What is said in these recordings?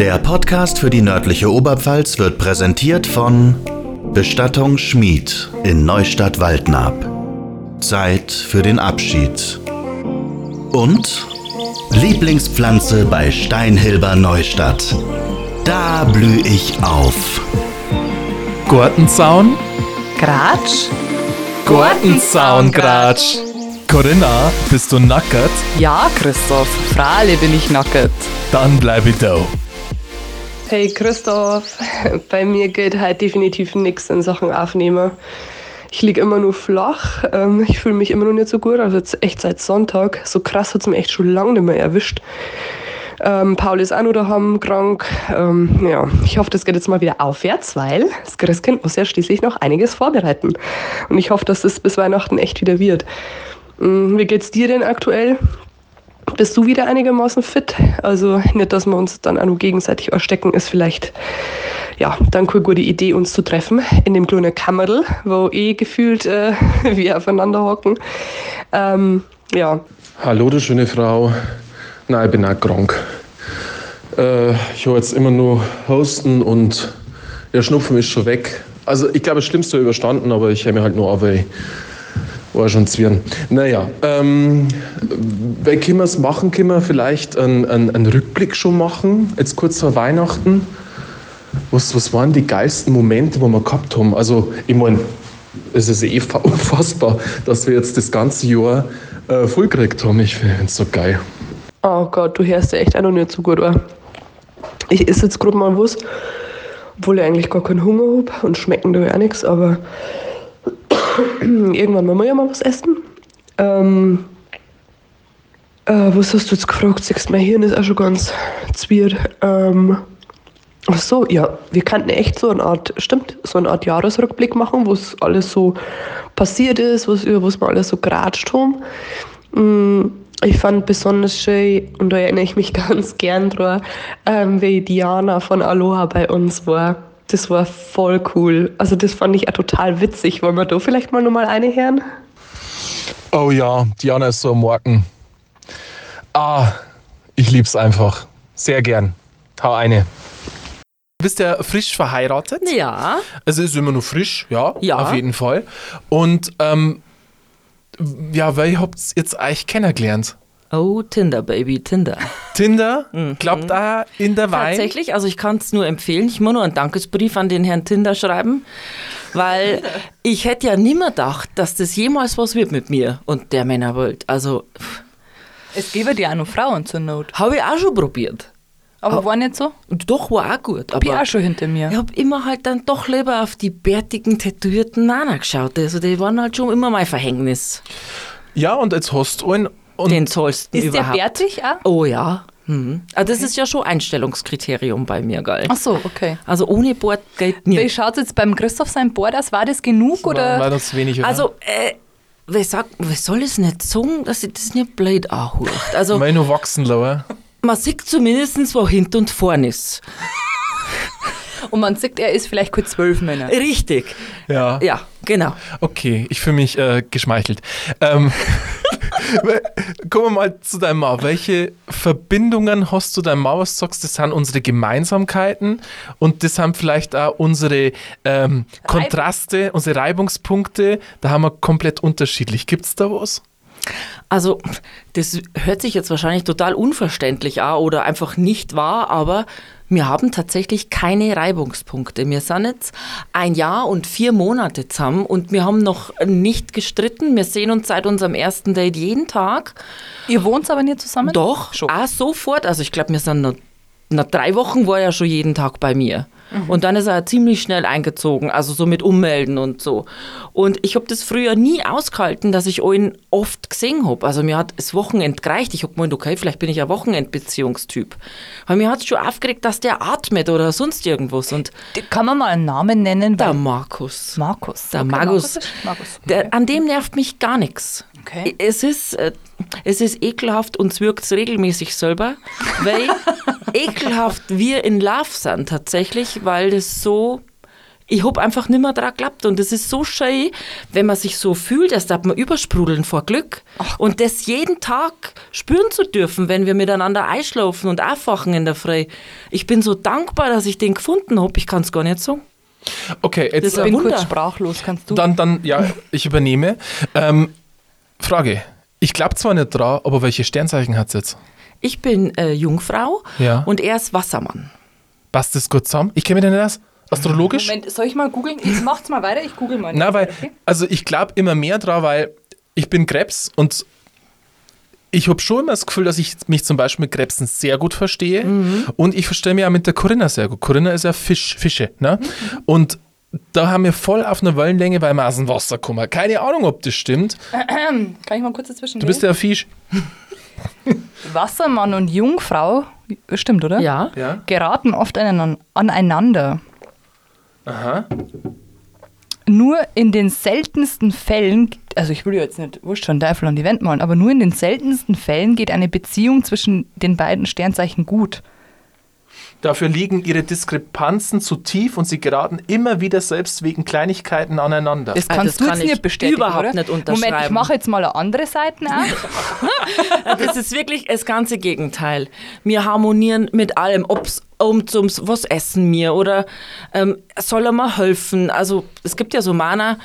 Der Podcast für die nördliche Oberpfalz wird präsentiert von Bestattung Schmied in Neustadt-Waldnab. Zeit für den Abschied. Und Lieblingspflanze bei Steinhilber Neustadt. Da blühe ich auf. Gurtenzaun? Gratsch? Gurtenzaun, Gratsch. Corinna, bist du nackert? Ja, Christoph, freilich bin ich nackert. Dann bleib ich da. Hey Christoph, bei mir geht halt definitiv nichts in Sachen Aufnehmen. Ich liege immer nur flach, ähm, ich fühle mich immer noch nicht so gut, also jetzt echt seit Sonntag. So krass hat es mir echt schon lange nicht mehr erwischt. Ähm, Paul ist auch noch daheim krank. Ähm, ja, ich hoffe, das geht jetzt mal wieder aufwärts, weil das Christkind muss ja schließlich noch einiges vorbereiten. Und ich hoffe, dass das bis Weihnachten echt wieder wird. Ähm, wie geht's dir denn aktuell? Bist du wieder einigermaßen fit? Also nicht, dass wir uns dann auch noch gegenseitig erstecken, ist vielleicht ja, dann keine gute Idee, uns zu treffen in dem kleinen Kammerl, wo eh gefühlt äh, wir aufeinander hocken. Ähm, ja. Hallo, du schöne Frau. Nein, ich bin auch krank. Äh, ich habe jetzt immer nur Husten und der Schnupfen ist schon weg. Also ich glaube, das Schlimmste überstanden, aber ich habe mir halt nur auf, war schon zwirn. Naja, ähm, weil können wir es machen, können wir vielleicht einen, einen, einen Rückblick schon machen, jetzt kurz vor Weihnachten. Was, was waren die geilsten Momente, die wir gehabt haben? Also, ich meine, es ist eh unfassbar, dass wir jetzt das ganze Jahr äh, voll gekriegt haben. Ich finde es so geil. Oh Gott, du hörst ja echt auch noch nicht so gut an. Ich esse jetzt gerade mal was, obwohl ich eigentlich gar keinen Hunger habe und schmecken da ja nichts, aber irgendwann wollen wir ja mal was essen. Ähm, äh, was hast du jetzt gefragt? Siehst mein Hirn ist auch schon ganz zwiert. Ähm, ach so, ja, wir könnten echt so eine Art, stimmt, so eine Art Jahresrückblick machen, wo es alles so passiert ist, was über was wir alles so geratscht haben. Mm, ich fand besonders schön, und da erinnere ich mich ganz gern dran, ähm, wie Diana von Aloha bei uns war. Das war voll cool. Also das fand ich auch total witzig. Wollen wir da vielleicht mal nochmal eine hören? Oh ja, Diana ist so am Morgen. Ah, ich lieb's einfach. Sehr gern. Hau eine. Du bist ja frisch verheiratet. Ja. Also ist immer nur frisch, ja, Ja. auf jeden Fall. Und ähm, ja, weil ihr habt jetzt euch kennengelernt. Oh, Tinder, Baby, Tinder. Tinder, glaubt da in der Wein. Tatsächlich, also ich kann es nur empfehlen. Ich muss nur einen Dankesbrief an den Herrn Tinder schreiben, weil ich hätte ja nimmer gedacht, dass das jemals was wird mit mir und der Männerwelt. Also Es gäbe dir auch noch Frauen zur Not. habe ich auch schon probiert. Aber war nicht so? Und doch war auch gut. Hab ich Aber auch schon hinter mir. ich habe immer halt dann doch lieber auf die bärtigen, tätowierten Nana geschaut. Also die waren halt schon immer mein Verhängnis. Ja, und jetzt hast du einen. Und Den sollst du Ist der überhaupt. bärtig auch? Oh ja. Mhm. Ah, das ist ja schon Einstellungskriterium bei mir, geil. Ach so, okay. Also ohne Bord geht Wie nicht. schaut es jetzt beim Christoph sein Board aus? War das genug war, war oder? das wenig, oder? Also, äh, wer sagt, wer soll es nicht sagen, dass ich das nicht blöd anhört? Also, Weil nur wachsen lassen. man sieht zumindest, wo hinten und vorn ist. Und man sieht, er ist vielleicht kurz zwölf Männer. Richtig. Ja. Ja, genau. Okay, ich fühle mich äh, geschmeichelt. Ähm, kommen wir mal zu deinem Mann. Welche Verbindungen hast du deinem du sagst, das sind unsere Gemeinsamkeiten und das sind vielleicht auch unsere ähm, Kontraste, unsere Reibungspunkte. Da haben wir komplett unterschiedlich. Gibt es da was? Also, das hört sich jetzt wahrscheinlich total unverständlich an oder einfach nicht wahr, aber wir haben tatsächlich keine Reibungspunkte. Wir sind jetzt ein Jahr und vier Monate zusammen und wir haben noch nicht gestritten. Wir sehen uns seit unserem ersten Date jeden Tag. Ihr wohnt aber nicht zusammen? Doch, Schon. auch sofort. Also ich glaube, wir sind nach, nach drei Wochen war er schon jeden Tag bei mir. Und dann ist er ziemlich schnell eingezogen, also so mit Ummelden und so. Und ich habe das früher nie ausgehalten, dass ich ihn oft gesehen habe. Also mir hat das Wochenend gereicht. Ich habe gemeint, okay, vielleicht bin ich ein Wochenendbeziehungstyp. Weil mir hat es schon aufgeregt, dass der atmet oder sonst irgendwas. Und Kann man mal einen Namen nennen? der Markus. Markus. Der Okay, Markus. Markus. Der, an dem nervt mich gar nichts. Okay. Es ist, äh, es ist ekelhaft und wirkt regelmäßig selber, weil ekelhaft wir in Love sind tatsächlich, weil das so ich hab einfach nimmer dran geklappt. Und das ist so schön, wenn man sich so fühlt, als darf man übersprudeln vor Glück. und das jeden Tag spüren zu dürfen, wenn wir miteinander einschlafen und aufwachen in der Früh. Ich bin so dankbar, dass ich den gefunden hab. Ich kann es gar nicht sagen. Okay, Das jetzt ist Ich ein bin Wunder. kurz sprachlos, kannst du? dann, dann, ja, ich übernehme. Ähm, Frage. Ich glaube zwar nicht dran, aber welche Sternzeichen hat es jetzt? Ich bin äh, Jungfrau Ja. und er ist Wassermann. Passt das gut zusammen? Ich kenne mich nicht aus. Astrologisch? Moment, soll ich mal googeln? Jetzt macht's mal weiter, ich google mal. Na, weil, Okay? also ich glaube immer mehr dran, weil ich bin Krebs und ich habe schon immer das Gefühl, dass ich mich zum Beispiel mit Krebsen sehr gut verstehe und ich verstehe mich auch mit der Corinna sehr gut. Corinna ist ja Fisch, Fische, ne? Und da haben wir voll auf einer Wellenlänge, weil wir aus dem Wasser kommen. Keine Ahnung, ob das stimmt. Kann ich mal kurz dazwischen Du bist ja ein Fisch. Wassermann und Jungfrau, stimmt, oder? Ja. Ja. Geraten oft aneinander- aneinander. Aha. Nur in den seltensten Fällen, also ich will ja jetzt nicht wurscht schon Teufel an die Wand malen, aber nur in den seltensten Fällen geht eine Beziehung zwischen den beiden Sternzeichen gut. Dafür liegen ihre Diskrepanzen zu tief und sie geraten immer wieder selbst wegen Kleinigkeiten aneinander. Das Ah, kannst das du kann jetzt ich nicht bestätigen, überhaupt oder? nicht Moment, ich unterschreiben. mache jetzt mal eine andere Seite auf. Das ist wirklich das ganze Gegenteil. Wir harmonieren mit allem, ob es um zum was essen mir oder ähm, soll er mal helfen. Also es gibt ja so Männer,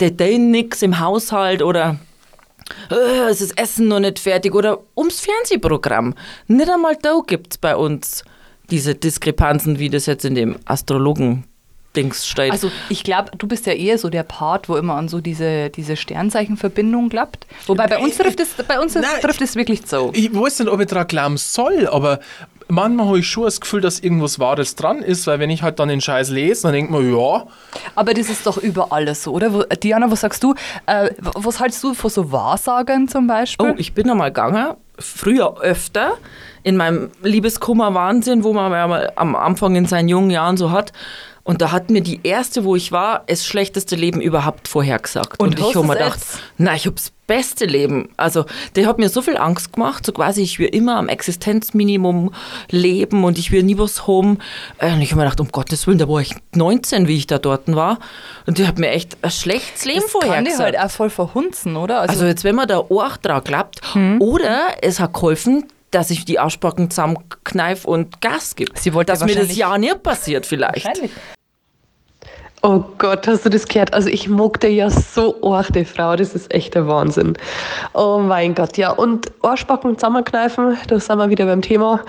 der denen nix im Haushalt oder äh, es ist Essen noch nicht fertig oder ums Fernsehprogramm. Nicht einmal da gibt es bei uns diese Diskrepanzen, wie das jetzt in dem Astrologen-Dings steht. Also ich glaube, du bist ja eher so der Part, wo immer an so diese, diese Sternzeichenverbindung klappt. Wobei bei uns trifft es, bei uns Nein. trifft es wirklich so. Ich weiß nicht, ob ich daran glauben soll, aber manchmal habe ich schon das Gefühl, dass irgendwas Wahres dran ist, weil wenn ich halt dann den Scheiß lese, dann denkt man, ja, Aber das ist doch überall so, oder? Diana, was sagst du? Äh, was hältst du von so Wahrsagern zum Beispiel? Oh, ich bin einmal gegangen, früher öfter, in meinem Liebeskummer-Wahnsinn, wo man ja am Anfang in seinen jungen Jahren so hat. Und da hat mir die erste, wo ich war, das schlechteste Leben überhaupt vorhergesagt. Und Und, ich habe mir gedacht, jetzt? na, ich habe das beste Leben. Also, der hat mir so viel Angst gemacht, so quasi, ich will immer am Existenzminimum leben und ich will nie was haben. Äh, Und ich habe mir gedacht, um Gottes Willen, da war ich 19, wie ich da dort war. Und der hat mir echt ein schlechtes Leben das kann die vorhergesagt. halt auch voll verhunzen, oder? Also jetzt, wenn man da auch dran klappt, Hm. oder es hat geholfen, dass ich die Arschbacken zusammenkneif und Gas gibt. Sie wollte dass mir das ja nicht passiert vielleicht. wahrscheinlich. Oh Gott, hast du das gehört? Also ich mag dir ja so arg, die Frau, das ist echt der Wahnsinn. Oh mein Gott, ja. Und Arschbacken zusammenkneifen, da sind wir wieder beim Thema.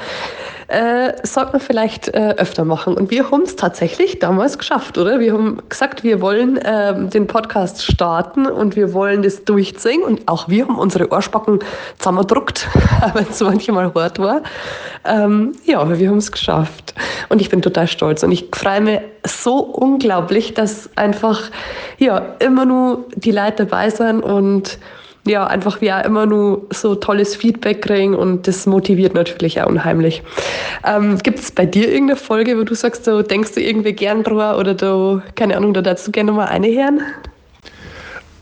Äh, sollte man vielleicht äh, öfter machen. Und wir haben es tatsächlich damals geschafft, oder? Wir haben gesagt, wir wollen ähm, den Podcast starten und wir wollen das durchziehen. Und auch wir haben unsere Arschbacken zusammengedruckt, wenn es manchmal hart war. Ähm, ja, aber wir haben es geschafft. Und ich bin total stolz. Und ich freue mich so unglaublich, dass einfach ja, immer nur die Leute dabei sind und ja, einfach wir auch immer nur so tolles Feedback kriegen und das motiviert natürlich auch unheimlich. Ähm, Gibt es bei dir irgendeine Folge, wo du sagst, du denkst du irgendwie gern drüber oder du, keine Ahnung, da dazu gerne mal eine hören?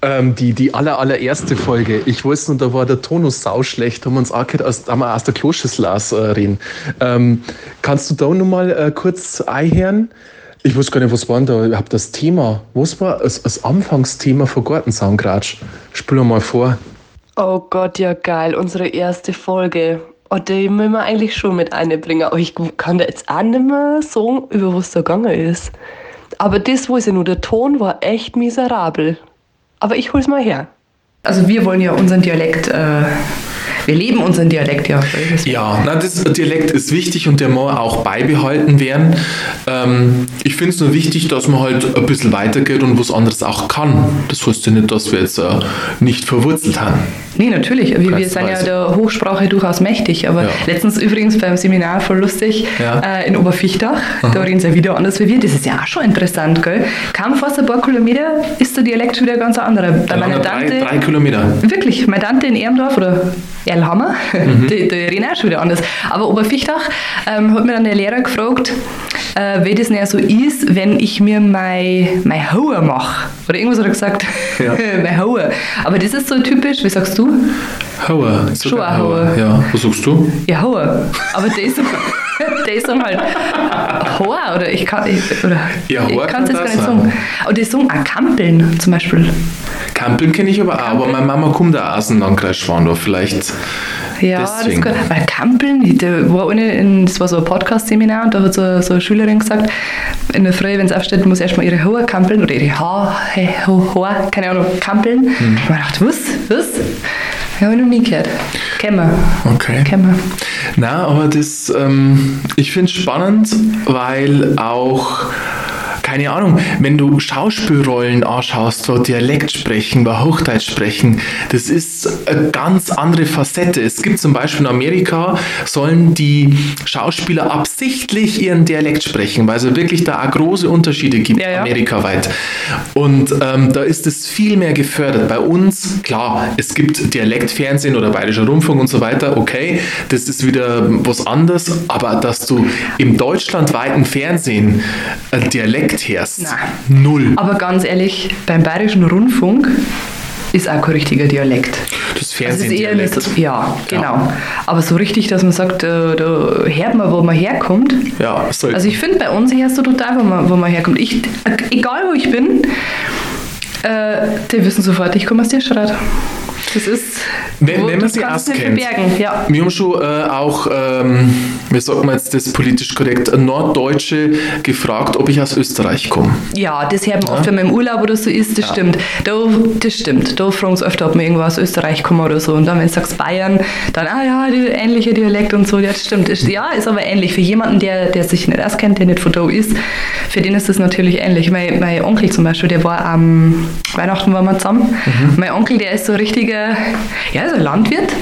Ähm, die, die aller, allererste Folge, ich weiß nur, da war der Tonus sauschlecht, haben uns auch aus, haben wir aus der Kloschüssel äh, reden. Ähm, kannst du da nochmal äh, kurz einhören? Ich weiß gar nicht, was war denn da? Ich habe das Thema, was war das, das Anfangsthema von Gartensaungratsch? Spül mal vor. Oh Gott, ja geil, unsere erste Folge. Oh, die müssen wir eigentlich schon mit einbringen. Aber ich kann da jetzt auch nicht mehr sagen, über was da gegangen ist. Aber das weiß ich nur, der Ton war echt miserabel. Aber ich hol's mal her. Also wir wollen ja unseren Dialekt, äh, wir leben unseren Dialekt ja. Ja, na, das Dialekt ist wichtig und der muss auch beibehalten werden. Ähm, ich finde es nur wichtig, dass man halt ein bisschen weitergeht und was anderes auch kann. Das heißt ja nicht, dass wir jetzt äh, nicht verwurzelt haben. Nee, natürlich. Wir, wir sind ja der Hochsprache durchaus mächtig. Aber Ja. letztens übrigens beim Seminar voll lustig Ja. äh, in Oberfichtach. Da reden sie ja wieder anders wie wir. Das ist ja auch schon interessant, gell? Kaum fast ein paar Kilometer ist der Dialekt wieder ganz anderer. Ja, meiner na, drei, Tante, drei Kilometer. Wirklich, meine Tante in Ermdorf oder Erlhammer, die, die reden auch schon wieder anders. Aber Oberfichtach ähm, hat mir dann der Lehrer gefragt, äh, wie das denn so ist, wenn ich mir mein, mein Hauer mache. Oder irgendwas hat er gesagt. Ja. mein Hauer. Aber das ist so typisch, wie sagst du? Hauer. Schon ein Hauer. Ja, was sagst du? Ja, Hauer. Aber der ist so. Die sagen halt Hoa oder ich kann ich, oder Ja, ich kann es jetzt gar nicht sagen. Aber die sagen auch Kampeln zum Beispiel. Kampeln kenne ich aber auch, aber meine Mama kommt auch aus dem Landkreis Schwandorf. Vielleicht Ja, Deswegen. das kann, weil Kampeln, da war eine, in, das war so ein Podcast-Seminar und da hat so, so eine Schülerin gesagt, in der Früh, wenn es aufsteht, muss erstmal ihre Haare kampeln oder ihre Haar, hey, Ho- Haar, keine Ahnung, kampeln. Mhm. Und ich dachte, was, was? Ja, habe ich noch nie gehört. Kennen wir. Okay. Kennen wir. Na, aber das, ähm, ich finde es spannend, weil auch, keine Ahnung, wenn du Schauspielrollen anschaust, wo Dialekt sprechen, wo Hochdeutsch sprechen, das ist eine ganz andere Facette. Es gibt zum Beispiel in Amerika, sollen die Schauspieler absichtlich ihren Dialekt sprechen, weil es wirklich da auch große Unterschiede gibt, Ja, ja. amerikaweit. Und ähm, da ist es viel mehr gefördert. Bei uns, klar, es gibt Dialektfernsehen oder Bayerischer Rundfunk und so weiter, okay, das ist wieder was anderes, aber dass du im deutschlandweiten Fernsehen ein Hörst, Nein. null. Aber ganz ehrlich, beim Bayerischen Rundfunk ist auch kein richtiger Dialekt. Das Also Fernsehdialekt. so- ja, genau. Aber so richtig, dass man sagt, da, da hört man, wo man herkommt. Ja, soll Also ich finde, bei uns hörst du total, wo man, wo man herkommt. Ich, egal wo ich bin, äh, die wissen sofort, ich komme aus der Stadt. Das ist, Wenn, wo- wenn man sie auskennt. verbergen. Ja. Wir haben schon äh, auch, ähm, wie sagt man jetzt das politisch korrekt, Norddeutsche gefragt, ob ich aus Österreich komme. ja, das hört man oft, wenn man im Urlaub oder so ist, das stimmt. Da, das stimmt. Da fragen sie öfter, ob man irgendwo aus Österreich kommt oder so. Und dann, wenn du sagst Bayern, dann, ah ja, die ähnliche Dialekt und so, ja, das stimmt. Ist, ja, ist aber ähnlich. Für jemanden, der, der sich nicht auskennt, der nicht von da ist, für den ist das natürlich ähnlich. Mein, mein Onkel zum Beispiel, der war am Weihnachten waren wir zusammen. Mein Onkel, der ist so ein richtiger, ja, ist ein Landwirt.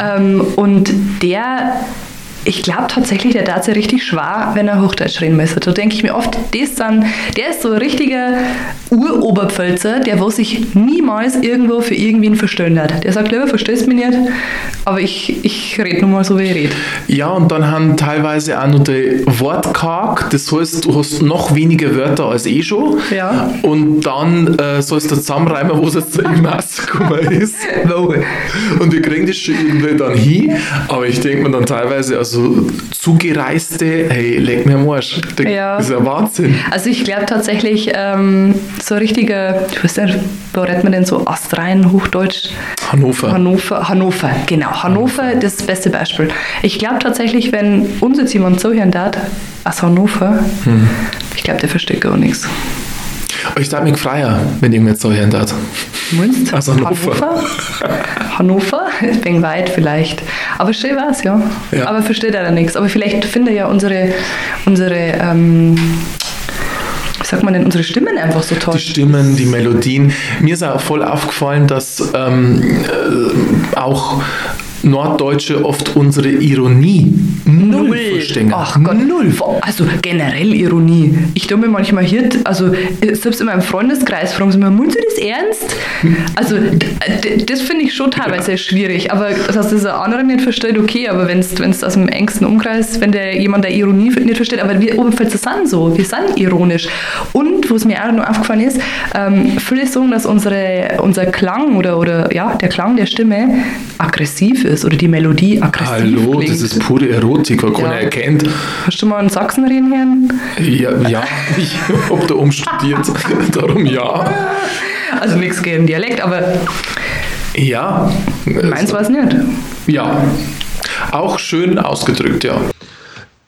Ähm, und der ich glaube tatsächlich, der tat sich richtig schwer, wenn er Hochdeutsch reden müsste. Da denke ich mir oft, das dann, der ist so ein richtiger Uroberpfälzer, der wo sich niemals irgendwo für irgendwen verstehen hat. Der sagt, lieber verstehst mich nicht, aber ich, ich rede nur mal so, wie ich rede. Ja, und dann haben teilweise auch noch die Wortkarg, das heißt, du hast noch weniger Wörter als eh schon. Ja. Und dann äh, sollst du zusammenreimen, wo es jetzt im rausgekommen ist. Und wir kriegen das schon irgendwie dann hin, aber ich denke mir dann teilweise, also zugereiste, hey, leg mir am Arsch. Denk, Ja. Das ist ja Wahnsinn. Also ich glaube tatsächlich, ähm, so ein richtiger, ich weiß nicht, wo redet man denn so astrein, Hochdeutsch? Hannover. Hannover, Hannover, genau. Hannover, das beste Beispiel. Ich glaube tatsächlich, wenn uns jetzt jemand zuhören darf, aus Hannover, ich glaube, der versteht gar nichts. Ich darf mich freier, wenn irgendwer so hören darf. Meinst du? Aus Hannover. Hannover? Ein wenig weit vielleicht. Aber schön war es, ja. Ja. Aber versteht er da nichts. Aber vielleicht findet ja unsere, unsere ähm, wie sagt man denn, unsere Stimmen einfach so toll. Die Stimmen, die Melodien. Mir ist auch voll aufgefallen, dass ähm, äh, auch Norddeutsche oft unsere Ironie null verstehen. Ach Gott. Null. Also generell Ironie. Ich tue mir manchmal hier, also äh, selbst in meinem Freundeskreis fragen sie mir, meinst du das ernst? Also das finde ich schon teilweise schwierig. Aber dass das der andere nicht versteht, okay. Aber wenn es aus dem engsten Umkreis, wenn der jemand der Ironie nicht versteht, aber wir Oberpfälzer sind so, wir sind ironisch. Und was mir auch noch aufgefallen ist, ähm, viele sagen, dass unsere, unser Klang oder, oder ja, der Klang der Stimme aggressiv ist oder die Melodie aggressiv Hallo, klingt. das ist pure Erotik, weil keiner Ja. erkennt. Hast du mal einen Sachsen reden hören? Ja, ja ich habe da umstudiert, darum ja. Also nichts gegen Dialekt, aber Ja, meins war es nicht. ja. Auch schön ausgedrückt, ja.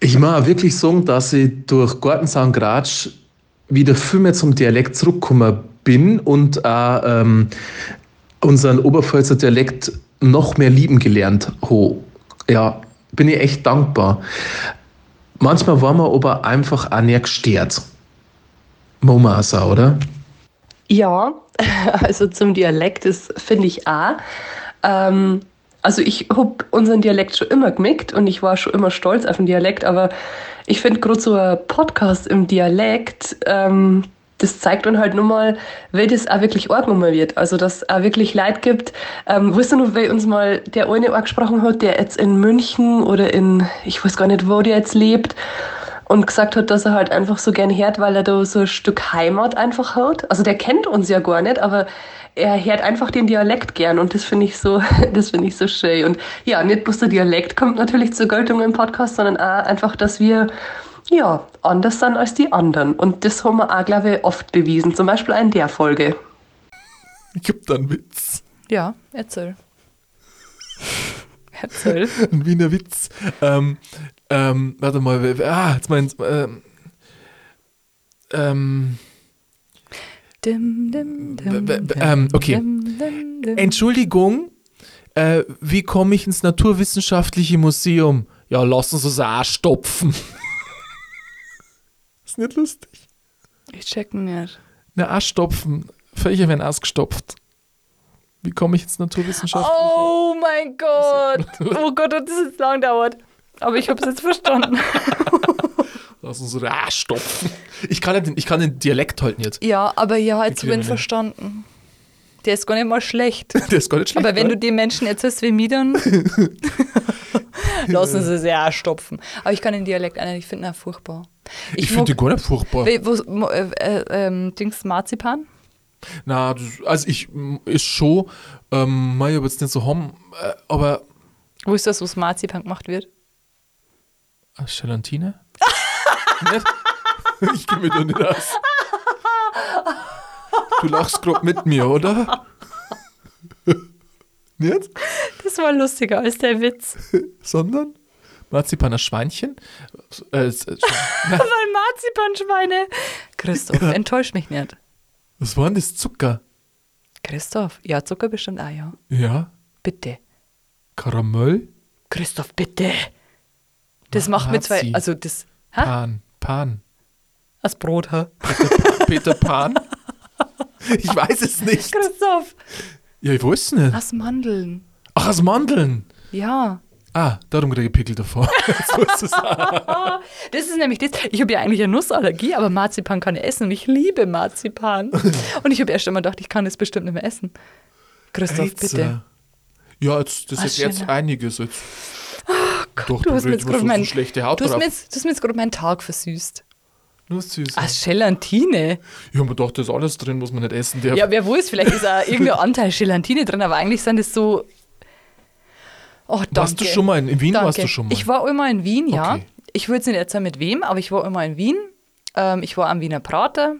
Ich auch wirklich sagen, dass ich durch Gartensaun Gratsch wieder viel mehr zum Dialekt zurückgekommen bin und auch ähm, unseren Oberpfälzer Dialekt noch mehr lieben gelernt habe. Ja, bin ich echt dankbar. Manchmal war man aber einfach auch nicht gestört. Auch, oder? Ja, also zum Dialekt, das finde ich auch. Ähm, also ich habe unseren Dialekt schon immer gemickt und ich war schon immer stolz auf den Dialekt, aber ich finde gerade so ein Podcast im Dialekt, ähm, das zeigt dann halt nur mal, wie das auch wirklich angenommen wird. Also dass es auch wirklich Leid gibt. Ähm, weißt du noch, wer uns mal der eine angesprochen hat, der jetzt in München oder in, ich weiß gar nicht, wo der jetzt lebt, und gesagt hat, dass er halt einfach so gern hört, weil er da so ein Stück Heimat einfach hat. Also der kennt uns ja gar nicht, aber er hört einfach den Dialekt gern und das finde ich so, das finde ich so schön. Und ja, nicht bloß der Dialekt kommt natürlich zur Geltung im Podcast, sondern auch einfach, dass wir ja, anders sind als die anderen. Und das haben wir auch, glaube ich, oft bewiesen. Zum Beispiel in der Folge. Ich hab da einen Witz. Ja, erzähl. erzähl. Ein Wiener Witz. Ähm, ähm, warte mal, ah, jetzt meins, ähm, ähm, Dim, dim, dim, ähm, okay. dim, dim, dim. Entschuldigung, äh, wie komme ich ins Naturwissenschaftliche Museum? Ja, lassen Sie es auch stopfen. Ist nicht lustig. Ich check nicht. Ne, ausstopfen. Völcher werden ausgestopft. Wie komme ich ins Naturwissenschaftliche? Oh mein Gott. Oh Gott, hat das jetzt lang dauert. Aber ich habe es jetzt verstanden. Lassen Sie es auch stopfen. Ich kann, den, ich kann den Dialekt halt nicht. Ja, aber jetzt ich ihn wir verstanden. Der ist gar nicht mal schlecht. Der ist gar nicht schlecht. Aber wenn du oder? den Menschen erzählst wie mir, dann lassen sie es ja auch stopfen. Aber ich kann den Dialekt nicht, ich finde ihn auch furchtbar. Ich finde den gar nicht furchtbar. Wo, äh, äh, ähm, Dings Marzipan? Na, also ich ist schon, ähm, ich hab jetzt nicht so haben, äh, aber Wo ist das, wo das Marzipan gemacht wird? Gelatine? nicht? Ich geh mir da nicht aus. Du lachst gerade mit mir, oder? nicht? Das war lustiger als der Witz. Sondern? Marzipaner Schweinchen? Äh, äh, Weil Marzipanschweine. Christoph, enttäusch mich nicht. was war denn das Zucker? Christoph, ja, Zucker bestimmt auch, ja. Ja, Bitte. Karamell? Christoph, bitte. Das Ma- macht mir zwei, also das, ha? Pan, Pan. Als Brot, ha? Peter Pan? Ich weiß es nicht. Christoph, Ja, ich weiß es nicht. aus Mandeln. Ach, aus Mandeln. Ja. Ah, darum kriege ich Pickel davor. so ist es. Das ist nämlich das. Ich habe ja eigentlich eine Nussallergie, aber Marzipan kann ich essen und ich liebe Marzipan. und ich habe erst einmal gedacht, ich kann das bestimmt nicht mehr essen. Christoph, Rätsel. bitte. Ja, jetzt, das Ah, ist jetzt einiges. Jetzt. Doch, Du hast mir jetzt so, gerade so mein, schlechte Haut du hast jetzt, du hast mir jetzt gerade meinen Tag versüßt. Nur süß. Ah, Gelatine. Ich habe mir gedacht, da ist alles drin, was man nicht essen darf. Ja, wer weiß, vielleicht ist auch irgendein Anteil Gelatine drin, aber eigentlich sind es so. Oh, danke. warst du schon mal in, in Wien? Danke. Warst du schon mal? Ich war immer in Wien, ja. Okay. Ich würde jetzt nicht erzählen, mit wem, aber ich war immer in Wien. Ähm, ich war am Wiener Prater.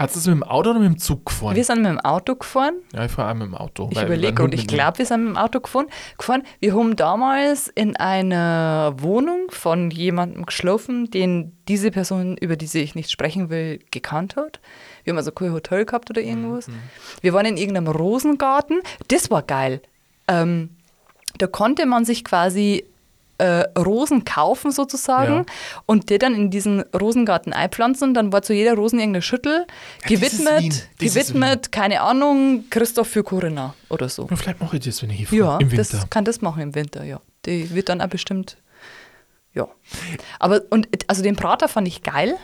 Hast du das mit dem Auto oder mit dem Zug gefahren? Wir sind mit dem Auto gefahren. ja, ich fahre mit dem Auto. Ich überlege und ich glaube, wir sind mit dem Auto gefahren. gefahren. Wir haben damals in einer Wohnung von jemandem geschlafen, den diese Person, über die ich nicht sprechen will, gekannt hat. Wir haben also kein Hotel gehabt oder irgendwas. Mhm. Wir waren in irgendeinem Rosengarten. Das war geil. Ähm, da konnte man sich quasi äh, Rosen kaufen sozusagen Ja. und die dann in diesen Rosengarten einpflanzen und dann war zu jeder Rosen irgendeine Schüttel Ja, gewidmet, gewidmet, keine Ahnung, Christoph für Corinna oder so. Ja, vielleicht mache ich das, wenn ich hier fahre. Ja, Im Winter. das kann das machen im Winter, ja. Die wird dann auch bestimmt, ja. Aber, und, also den Prater fand ich geil.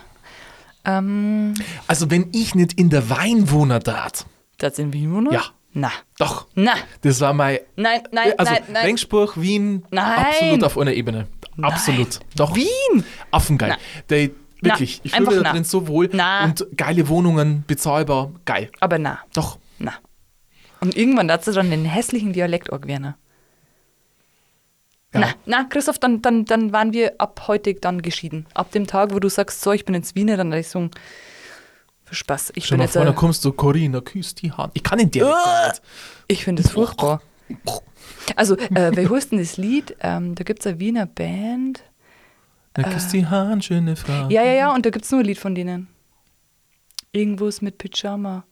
Ähm, Also, wenn ich nicht in der Weinwohner tat. das in Wien wohnen? Ja. Na, Doch. na, Das war mein. nein, nein, also, nein, nein. Regensburg, Wien, Nein. absolut auf einer Ebene. Absolut. Doch. Wien? Affengeil. Nein. Der, wirklich, ich fühle mich da nein. drin so wohl. Nein. Und geile Wohnungen, bezahlbar, geil. Aber na, Doch. na. Und irgendwann hat sie dann den hässlichen Dialekt angewöhnen. Ja. Na, na, Christoph, dann, dann, dann waren wir ab heute dann geschieden. Ab dem Tag, wo du sagst, so, ich bin ins Wiener, dann ich so, für Spaß. Ich Stell bin mal jetzt, vor, äh, da kommst du, Corinna, küsst die Hand. Ich kann den Dialekt nicht. Ich finde es furchtbar. Also, äh, wer denn das Lied? Ähm, da gibt es eine Wiener Band. Na, küsst die Hand, schöne Frau. Ja, ja, ja, und da gibt es nur ein Lied von denen. Irgendwas mit Pyjama.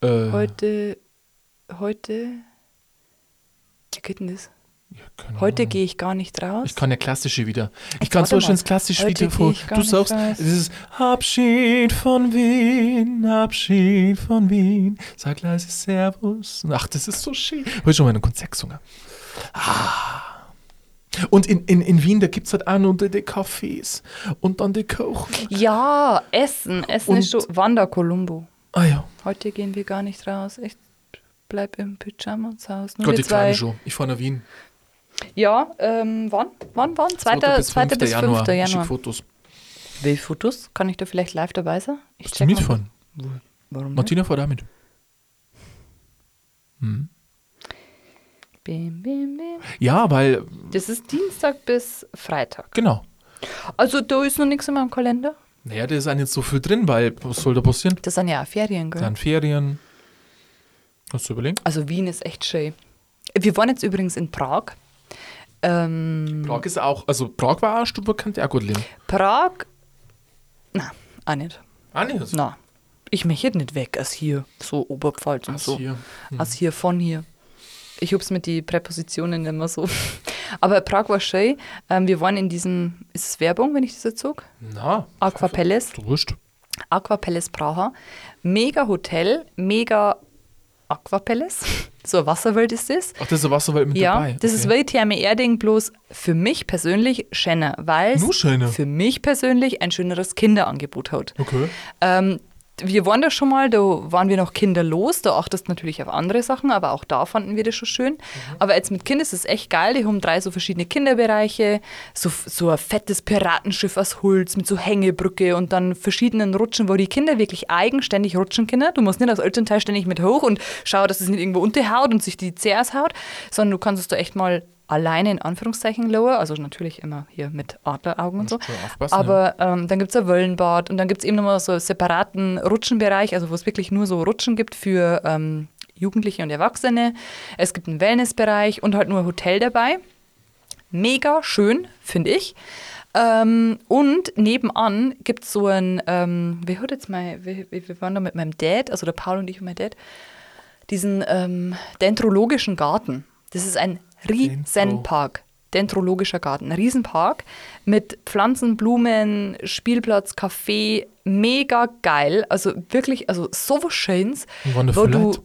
Äh, Heute, heute, wie geht denn das? Keine Heute gehe ich gar nicht raus. Ich kann ja klassische wieder. Ich Jetzt kann so schön das klassische Heute wieder vor. ich Du sagst, raus. dieses Abschied von Wien, Abschied von Wien, sag leise Servus. Ach, das ist so schön. Heute schon mal ein Konzert gesungen. Ah. Und in, in, in Wien, da gibt es halt auch noch die Cafés und dann die Kochen. Ja, Essen. Essen Und- ist schon Wanda Columbo. Ah ja, Heute gehen wir gar nicht raus. Ich bleib im Pyjama zu Hause. Nur Gott, die kleine zwei. schon. Ich fahre nach Wien. Ja, ähm, wann? Wann, wann? 2. 2. bis 5. Januar. Ich schick Januar. Fotos. Wie Fotos? Kann ich da vielleicht live dabei sein? Ich Willst du mitfahren? Warum nicht? Martina fährt auch mit. Bim, bim, bim. Ja, weil, Das ist Dienstag bis Freitag. genau. Also da ist noch nichts in meinem Kalender. Naja, da ist auch nicht so viel drin, weil, was soll da passieren? Das sind ja auch Ferien, gell? Dann Ferien. Hast du überlegt? Also Wien ist echt schön. Wir waren jetzt übrigens in Prag. Ähm, Prag ist auch, also Prag war auch wo kann auch gut leben. Prag, na, auch nicht. Ah, nicht. Na, ich möchte nicht weg als hier, so Oberpfalz und Aus so. hier. Als hier, von hier. Ich hab's mit die Präpositionen immer so. Aber Prag war schön. Ähm, wir waren in diesem, ist es Werbung, wenn ich das jetzt sage? Na, Aqua Palace. du wurscht. Aqua Palace Praha. Mega Hotel, mega Aqua Palace. So eine Wasserwelt ist das. Ach, das ist eine Wasserwelt mit Ja, dabei. das ist wie Therme Erding, bloß für mich persönlich schöner, weil es für mich persönlich ein schöneres Kinderangebot hat. Okay. Ähm, wir waren da schon mal, da waren wir noch kinderlos, da achtest du natürlich auf andere Sachen, aber auch da fanden wir das schon schön. Aber jetzt mit Kind ist es echt geil, die haben drei so verschiedene Kinderbereiche, so, so ein fettes Piratenschiff aus Holz mit so Hängebrücke und dann verschiedenen Rutschen, wo die Kinder wirklich eigenständig rutschen können. Du musst nicht als Elternteil ständig mit hoch und schau, dass es nicht irgendwo unterhaut und sich die Zeh aushaut, sondern du kannst es da echt mal alleine in Anführungszeichen lower, also natürlich immer hier mit Adleraugen und so. Aber ähm, dann gibt es ein Wöllenbad und dann gibt es eben nochmal so einen separaten Rutschenbereich, also wo es wirklich nur so Rutschen gibt für ähm, Jugendliche und Erwachsene. Es gibt einen Wellnessbereich und halt nur ein Hotel dabei. Mega schön, finde ich. Ähm, und nebenan gibt es so ein, ähm, wie hat jetzt mein, wir, wir wir waren da mit meinem Dad, also der Paul und ich und mein Dad, diesen ähm, dendrologischen Garten. Das ist ein Riesenpark. Dendrologischer Garten, Riesenpark mit Pflanzen, Blumen, Spielplatz, Café, mega geil. Also wirklich, also so was Schönes, wo du Leute?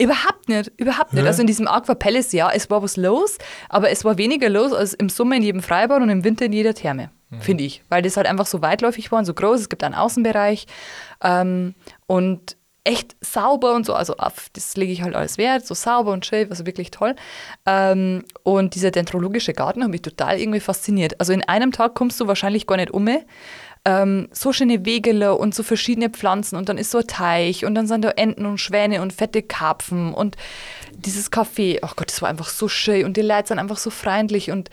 Überhaupt nicht, überhaupt nicht. Ja. Also in diesem Aqua Palace, ja, es war was los, aber es war weniger los als im Sommer in jedem Freibad und im Winter in jeder Therme, Mhm. finde ich. Weil das halt einfach so weitläufig war und so groß. Es gibt einen Außenbereich ähm, und echt sauber und so. Also das lege ich halt alles wert, so sauber und schön, also wirklich toll. Ähm, und dieser dendrologische Garten hat mich total irgendwie fasziniert. Also in einem Tag kommst du wahrscheinlich gar nicht um. Ähm, so schöne Wegele und so verschiedene Pflanzen und dann ist so ein Teich und dann sind da Enten und Schwäne und fette Karpfen und dieses Café, ach Gott, das war einfach so schön und die Leute sind einfach so freundlich und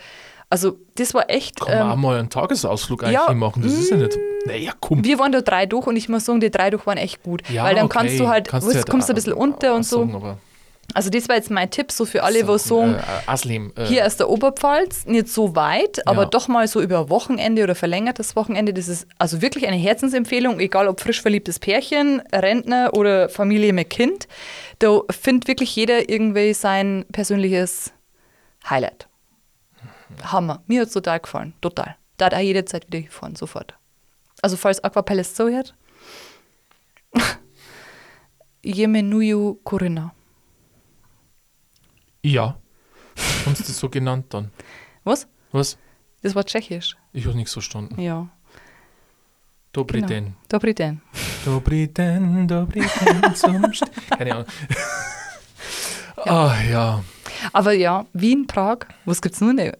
also das war echt, Kann man auch ähm, mal einen Tagesausflug eigentlich ja, mm. machen. Das ist ja nicht. Naja, komm. wir waren da drei durch und ich muss sagen, die drei durch waren echt gut, Ja, weil dann okay. kannst du halt, Kannst weißt, halt kommst du ein auch- bisschen unter und auch so. sagen, aber Also das war jetzt mein Tipp, so für alle, die sagen, äh, Aslim. Äh, hier aus der Oberpfalz, nicht so weit, aber Ja. doch mal so über Wochenende oder verlängertes Wochenende. Das ist also wirklich eine Herzensempfehlung, egal ob frisch verliebtes Pärchen, Rentner oder Familie mit Kind. Da findet wirklich jeder irgendwie sein persönliches Highlight. Hammer. Mir hat es total gefallen. Total. Da hat auch jederzeit wieder gefahren, sofort. Also falls Aqua Palace so hört. Jemenuju Corinna. ja. Haben sie das so genannt dann? Was? Was? Das war tschechisch. Ich habe nichts verstanden. Ja. Dobry Genau. den. Dobry den. Dobry den, dobry den zum St Keine Ahnung. Ah, ja. Aber ja, Wien, Prag, was gibt's nun? Äh,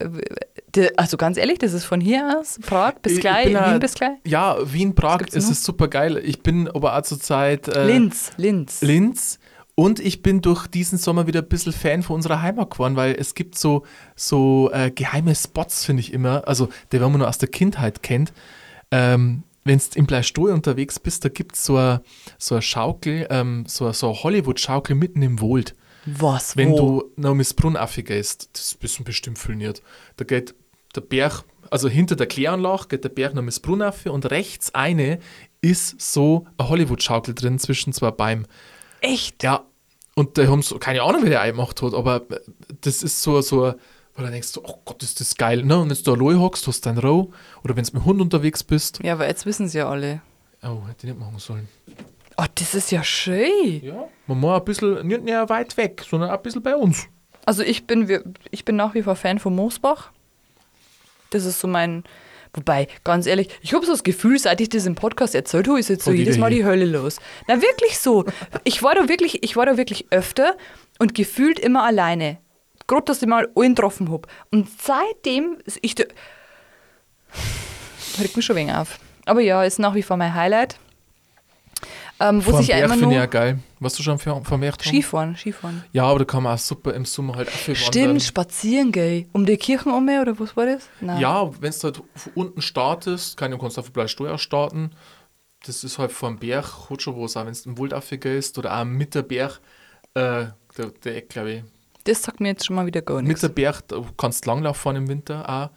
Also ganz ehrlich, das ist von hier aus, Prag bis Ich- ich gleich, Wien bis gleich. Ja, Wien, Prag, es ist super geil. Ich bin aber auch zurzeit äh, Linz, Linz. Linz. Und ich bin durch diesen Sommer wieder ein bisschen Fan von unserer Heimat geworden, weil es gibt so, so äh, geheime Spots, finde ich immer. Also, die, wenn man nur aus der Kindheit kennt. Ähm, wenn du im Bleistuhl unterwegs bist, da gibt es so eine so eine Schaukel, ähm, so eine, so eine Hollywood-Schaukel mitten im Wald. Was, Wenn wo? du nach Missbrunn gehst, das bist du bestimmt filmiert. Da geht der Berg, also hinter der Kläranlage geht der Berg nach Missbrunn und rechts eine ist so eine Hollywood-Schaukel drin zwischen zwei Bäumen. Echt? Ja, und da haben so, keine Ahnung, wer der gemacht hat, aber äh, das ist so, so, weil du denkst, oh Gott, ist das geil. Ne? Und wenn du allein hockst, hast du deinen Row, oder wenn du mit dem Hund unterwegs bist. Ja, aber jetzt wissen sie ja alle. Oh, hätte ich nicht machen sollen. Oh, das ist ja schön. Ja, man muss ein bisschen, nicht näher weit weg, sondern ein bisschen bei uns. Also ich bin, ich bin nach wie vor Fan von Moosbach. Das ist so mein, wobei, ganz ehrlich, ich habe so das Gefühl, seit ich das im Podcast erzählt habe, ist jetzt so Von jedes Mal die Hölle los. Na wirklich so. Ich war da wirklich, ich war da wirklich öfter und gefühlt immer alleine. gerade, dass ich mal allen getroffen habe. Und seitdem, ich da- regt mich schon wegen auf. Aber ja, ist nach wie vor mein Highlight. Ähm, wo sich ja Berg immer finde ich ja geil. Was du schon haben? Skifahren, Skifahren. Ja, aber da kann man auch super im Sommer halt auch viel Stimmt, wandern. spazieren gehen. Um die Kirchen um oder was war das? Nein. Ja, wenn du halt unten startest, kann du kannst auf Steuer starten. Das ist halt vor dem Berg, hat schon was, auch wenn du im Wald gehst oder auch mit der Berg, äh, der, der Eck, glaube ich. Das sagt mir jetzt schon mal wieder gar Mit nichts. der Berg, kannst du Langlauf fahren im Winter auch.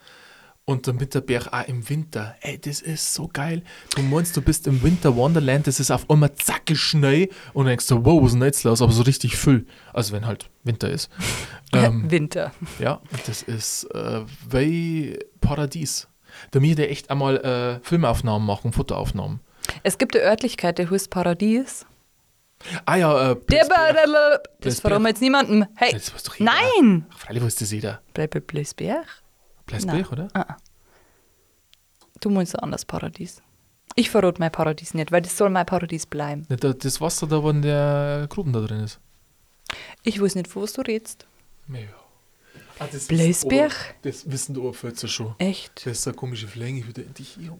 Und der Mitterberg auch im Winter. Ey, das ist so geil. Du meinst, du bist im Winter Wonderland, das ist auf einmal zacke schnell und dann denkst du, wow, was ist denn jetzt los? Aber so richtig viel. Also wenn halt Winter ist. ähm, Winter. ja, das ist äh, wie Paradies. Da mir der echt einmal äh, Filmaufnahmen machen, Fotoaufnahmen. Es gibt eine Örtlichkeit, die heißt Paradies. Ah ja, äh, Der. Bar- Das verraten wir jetzt niemandem. Hey, Das doch jeder. nein! Ach, freilich weiß das jeder. Bleib bei Bläsberg. Bleisberg, oder? Ah. Du meinst ein anderes Paradies. Ich verrate mein Paradies nicht, weil das soll mein Paradies bleiben. Das Wasser da, wo in der Gruben da drin ist. Ich weiß nicht, was du redest. Ja. Ah, das Bleisberg? wissen die Ober- Das wissen die Oberpfälzer schon. Echt? Das ist eine komische Flänge wieder in dich hier.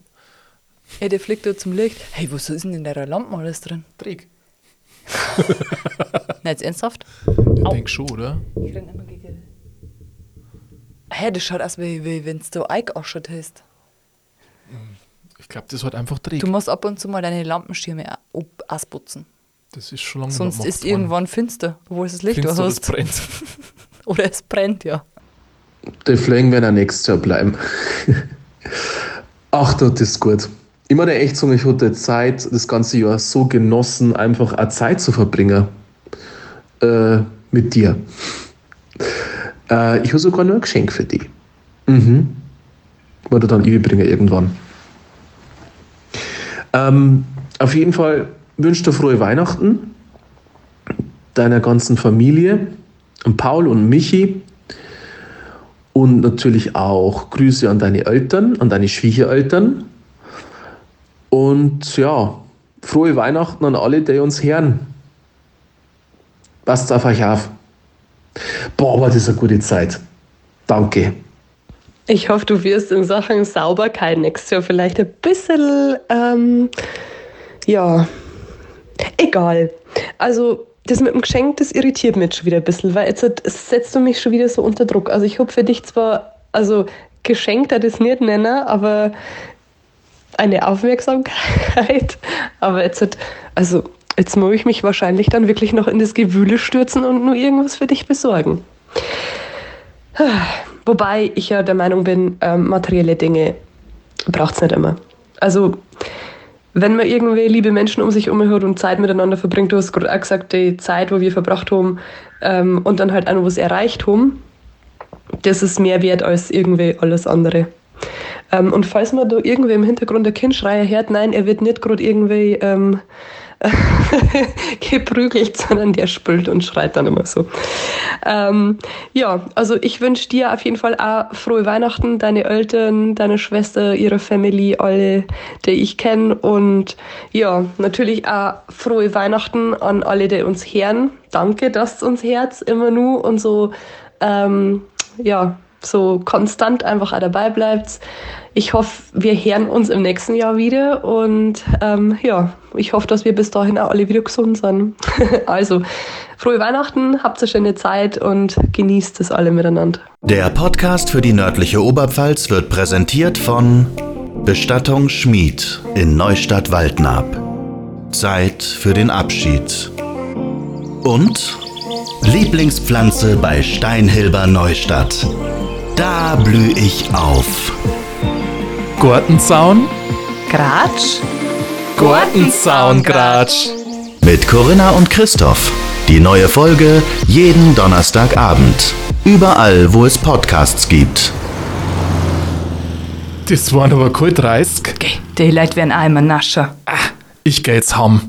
Ja, der fliegt da zum Licht. Hey, was ist denn in der Lampe alles drin? Träg. Na, jetzt ernsthaft? Ich denke schon, oder? Ich renn immer gegen. Hey, das schaut aus, wie, wie wenn du eingeaschert hast. Ich glaube, das hat einfach Träg. Du musst ab und zu mal deine Lampenschirme au- ausputzen. Das ist schon lange Sonst ist worden. irgendwann finster, obwohl es das Licht Findest da du, das hast. brennt. Oder es brennt, ja. Die Flängen werden auch nächstes Jahr bleiben. Ach, das ist gut. Ich meine echt sagen, ich hatte Zeit, das ganze Jahr so genossen, einfach auch Zeit zu verbringen. Äh, mit dir. Äh, ich habe sogar noch ein Geschenk für dich. Mhm. Wollte dann überbringen irgendwann. Ähm, auf jeden Fall wünsche dir frohe Weihnachten deiner ganzen Familie und Paul und Michi und natürlich auch Grüße an deine Eltern, an deine Schwiegereltern. Und ja, frohe Weihnachten an alle, die uns hören. Passt auf euch auf. Boah, aber das eine gute Zeit. Danke. Ich hoffe, du wirst in Sachen Sauberkeit nächstes Jahr vielleicht ein bisschen, ähm, ja, egal. Also, das mit dem Geschenk, das irritiert mich schon wieder ein bisschen, weil jetzt setzt du mich schon wieder so unter Druck. Also, ich habe für dich zwar, also, Geschenk, da das nicht nennen, aber eine Aufmerksamkeit. Aber jetzt also, jetzt muss ich mich wahrscheinlich dann wirklich noch in das Gewühle stürzen und nur irgendwas für dich besorgen. Wobei ich ja der Meinung bin, ähm, materielle Dinge braucht es nicht immer. Also, wenn man irgendwie liebe Menschen um sich hat und Zeit miteinander verbringt, du hast gerade auch gesagt, die Zeit, wo wir verbracht haben ähm, und dann halt auch noch was erreicht haben, das ist mehr wert als irgendwie alles andere. Ähm, und falls man da irgendwie im Hintergrund der Kindschreier hört, nein, er wird nicht gerade irgendwie ähm, geprügelt, sondern der spült und schreit dann immer so. Ähm, ja, also ich wünsche dir auf jeden Fall auch frohe Weihnachten, deine Eltern, deine Schwester, ihre Family, alle, die ich kenne. Und ja, natürlich auch frohe Weihnachten an alle, die uns hören. Danke, dass uns Herz immer nur und so, ähm, ja, so konstant einfach auch dabei bleibt. Ich hoffe, wir hören uns im nächsten Jahr wieder und ähm, ja, ich hoffe, dass wir bis dahin auch alle wieder gesund sind. also, frohe Weihnachten, habt eine schöne Zeit und genießt es alle miteinander. Der Podcast für die nördliche Oberpfalz wird präsentiert von Bestattung Schmied in Neustadt-Waldnab. Zeit für den Abschied. Und Lieblingspflanze bei Steinhilber Neustadt. Da blüh ich auf. Gartenzaun? Gratsch? Gartenzaun, Gratsch. Mit Corinna und Christoph. Die neue Folge jeden Donnerstagabend. Überall, wo es Podcasts gibt. Das waren aber kalt 30. Die Leute werden immer nascher. Ich geh jetzt heim.